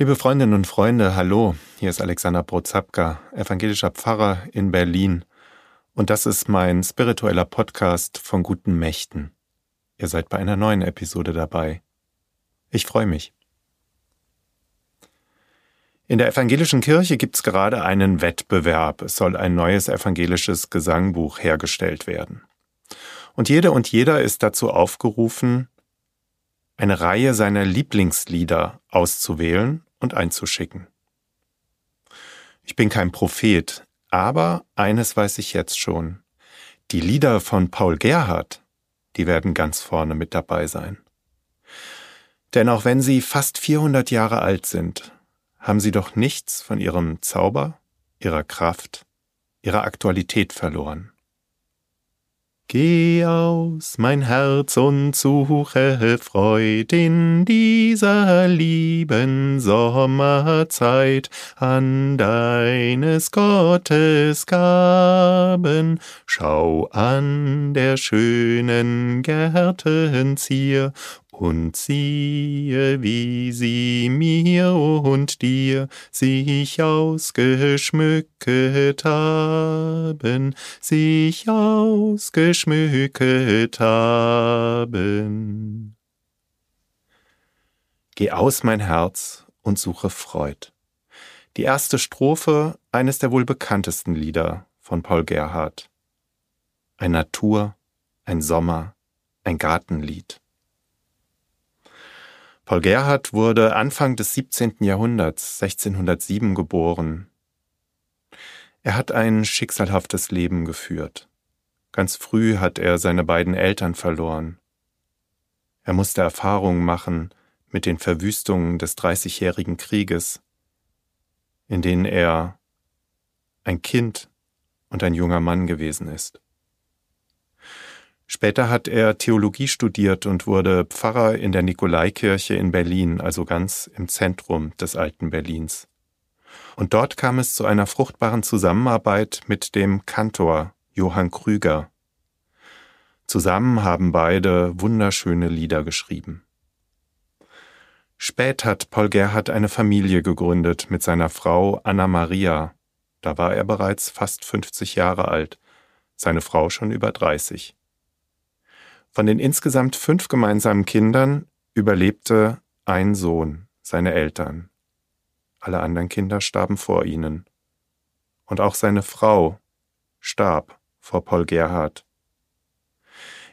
Liebe Freundinnen und Freunde, hallo, hier ist Alexander Brozapka, evangelischer Pfarrer in Berlin und das ist mein spiritueller Podcast von guten Mächten. Ihr seid bei einer neuen Episode dabei. Ich freue mich. In der evangelischen Kirche gibt es gerade einen Wettbewerb. Es soll ein neues evangelisches Gesangbuch hergestellt werden. Und jede und jeder ist dazu aufgerufen, eine Reihe seiner Lieblingslieder auszuwählen und einzuschicken. Ich bin kein Prophet, aber eines weiß ich jetzt schon. Die Lieder von Paul Gerhardt, die werden ganz vorne mit dabei sein. Denn auch wenn sie fast 400 Jahre alt sind, haben sie doch nichts von ihrem Zauber, ihrer Kraft, ihrer Aktualität verloren. Geh aus, mein Herz, und suche Freud in dieser lieben Sommerzeit an deines Gottes Gaben. Schau an der schönen Gärten Zier und siehe, wie sie mir und dir sich ausgeschmücket haben, sich ausgeschmücket haben. Geh aus, mein Herz, und suche Freud. Die erste Strophe eines der wohl bekanntesten Lieder von Paul Gerhardt. Ein Natur, ein Sommer, ein Gartenlied. Paul Gerhardt wurde Anfang des 17. Jahrhunderts, 1607, geboren. Er hat ein schicksalhaftes Leben geführt. Ganz früh hat er seine beiden Eltern verloren. Er musste Erfahrungen machen mit den Verwüstungen des Dreißigjährigen Krieges, in denen er ein Kind und ein junger Mann gewesen ist. Später hat er Theologie studiert und wurde Pfarrer in der Nikolaikirche in Berlin, also ganz im Zentrum des alten Berlins. Und dort kam es zu einer fruchtbaren Zusammenarbeit mit dem Kantor Johann Krüger. Zusammen haben beide wunderschöne Lieder geschrieben. Spät hat Paul Gerhard eine Familie gegründet mit seiner Frau Anna Maria. Da war er bereits fast 50 Jahre alt, seine Frau schon über 30. Von den insgesamt fünf gemeinsamen Kindern überlebte ein Sohn seine Eltern. Alle anderen Kinder starben vor ihnen. Und auch seine Frau starb vor Paul Gerhard.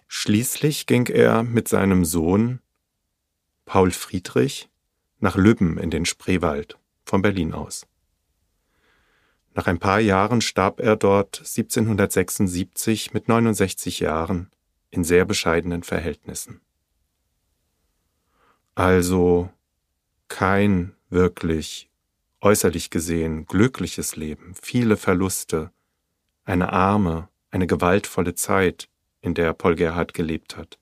Schließlich ging er mit seinem Sohn Paul Friedrich nach Lübben in den Spreewald von Berlin aus. Nach ein paar Jahren starb er dort 1776 mit 69 Jahren in sehr bescheidenen Verhältnissen. Also kein wirklich äußerlich gesehen glückliches Leben, viele Verluste, eine arme, eine gewaltvolle Zeit, in der Paul Gerhard gelebt hat.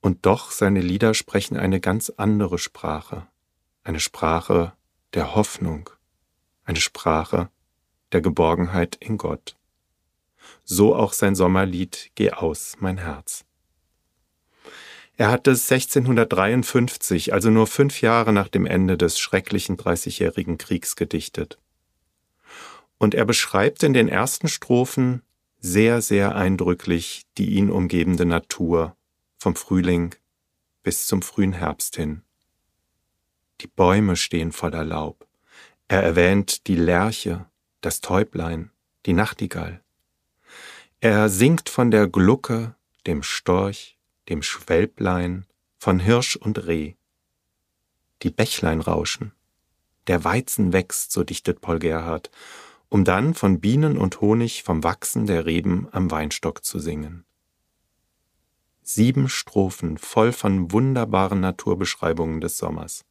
Und doch seine Lieder sprechen eine ganz andere Sprache, eine Sprache der Hoffnung, eine Sprache der Geborgenheit in Gott so auch sein Sommerlied Geh aus, mein Herz. Er hat es 1653, also nur fünf Jahre nach dem Ende des schrecklichen Dreißigjährigen Kriegs gedichtet. Und er beschreibt in den ersten Strophen sehr, sehr eindrücklich die ihn umgebende Natur, vom Frühling bis zum frühen Herbst hin. Die Bäume stehen voller Laub. Er erwähnt die Lerche, das Täublein, die Nachtigall. Er singt von der Glucke, dem Storch, dem Schwälblein, von Hirsch und Reh. Die Bächlein rauschen. Der Weizen wächst, so dichtet Paul Gerhard, um dann von Bienen und Honig vom Wachsen der Reben am Weinstock zu singen. Sieben Strophen voll von wunderbaren Naturbeschreibungen des Sommers.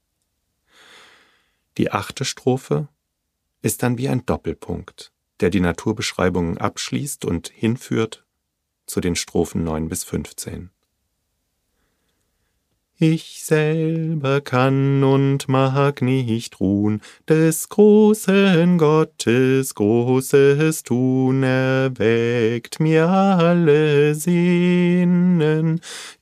Die achte Strophe ist dann wie ein Doppelpunkt der die Naturbeschreibungen abschließt und hinführt zu den Strophen 9 bis 15. Ich selber kann und mag nicht ruhen, des großen Gottes großes Tun erweckt mir alle Sinnen,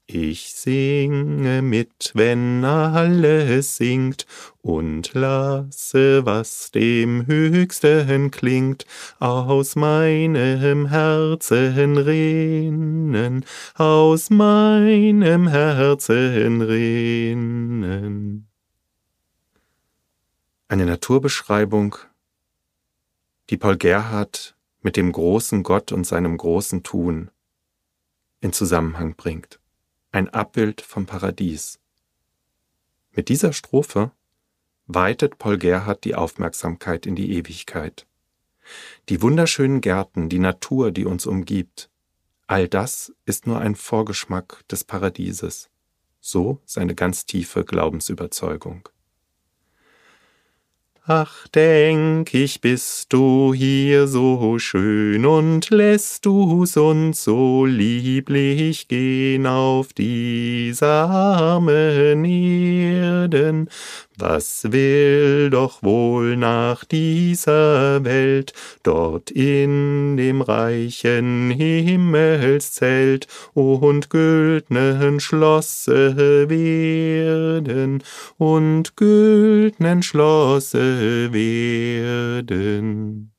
Ich singe mit, wenn alles singt, und lasse, was dem Höchsten klingt, aus meinem Herzen rinnen, aus meinem Herzen rinnen. Eine Naturbeschreibung, die Paul Gerhard mit dem großen Gott und seinem großen Tun in Zusammenhang bringt ein Abbild vom Paradies. Mit dieser Strophe weitet Paul Gerhard die Aufmerksamkeit in die Ewigkeit. Die wunderschönen Gärten, die Natur, die uns umgibt, all das ist nur ein Vorgeschmack des Paradieses. So seine ganz tiefe Glaubensüberzeugung. Ach, denk ich, bist du hier so schön und lässt du's uns so lieblich gehen auf dieser armen Erden, was will doch wohl nach dieser Welt dort in dem reichen Himmelszelt und güldnen Schlosse werden und güldnen Schlosse werden.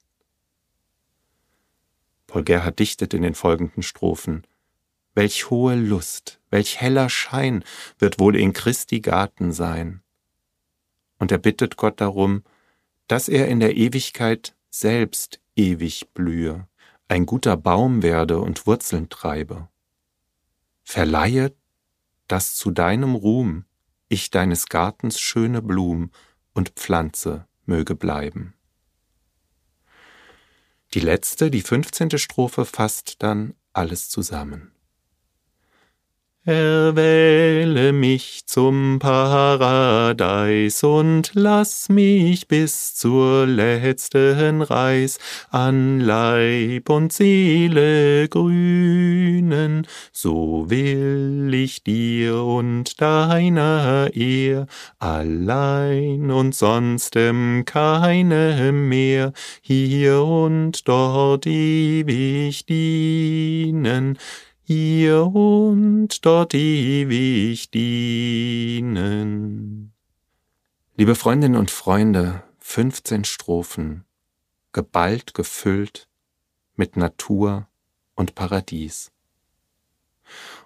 Paul Gerhard dichtet in den folgenden Strophen. Welch hohe Lust, welch heller Schein wird wohl in Christi Garten sein und er bittet Gott darum, dass er in der Ewigkeit selbst ewig blühe, ein guter Baum werde und Wurzeln treibe. Verleihe, dass zu deinem Ruhm ich deines Gartens schöne Blum und Pflanze möge bleiben. Die letzte, die fünfzehnte Strophe fasst dann alles zusammen. Erwähle mich zum Paradeis und lass mich bis zur letzten Reis an Leib und Seele grünen, so will ich dir und deiner Ehr allein und sonstem keinem mehr hier und dort ewig dienen, hier und dort ewig dienen. Liebe Freundinnen und Freunde, 15 Strophen, geballt gefüllt mit Natur und Paradies.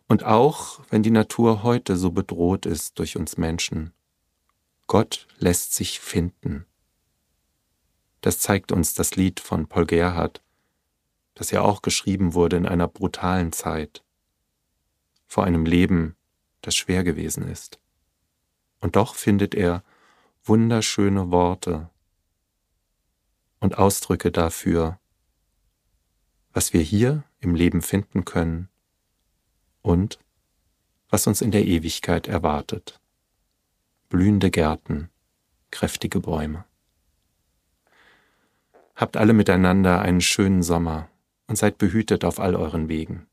Und auch wenn die Natur heute so bedroht ist durch uns Menschen, Gott lässt sich finden. Das zeigt uns das Lied von Paul Gerhardt, das ja auch geschrieben wurde in einer brutalen Zeit, vor einem Leben, das schwer gewesen ist. Und doch findet er wunderschöne Worte und Ausdrücke dafür, was wir hier im Leben finden können und was uns in der Ewigkeit erwartet. Blühende Gärten, kräftige Bäume. Habt alle miteinander einen schönen Sommer und seid behütet auf all euren Wegen.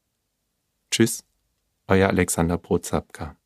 Tschüss, euer Alexander Prozapka.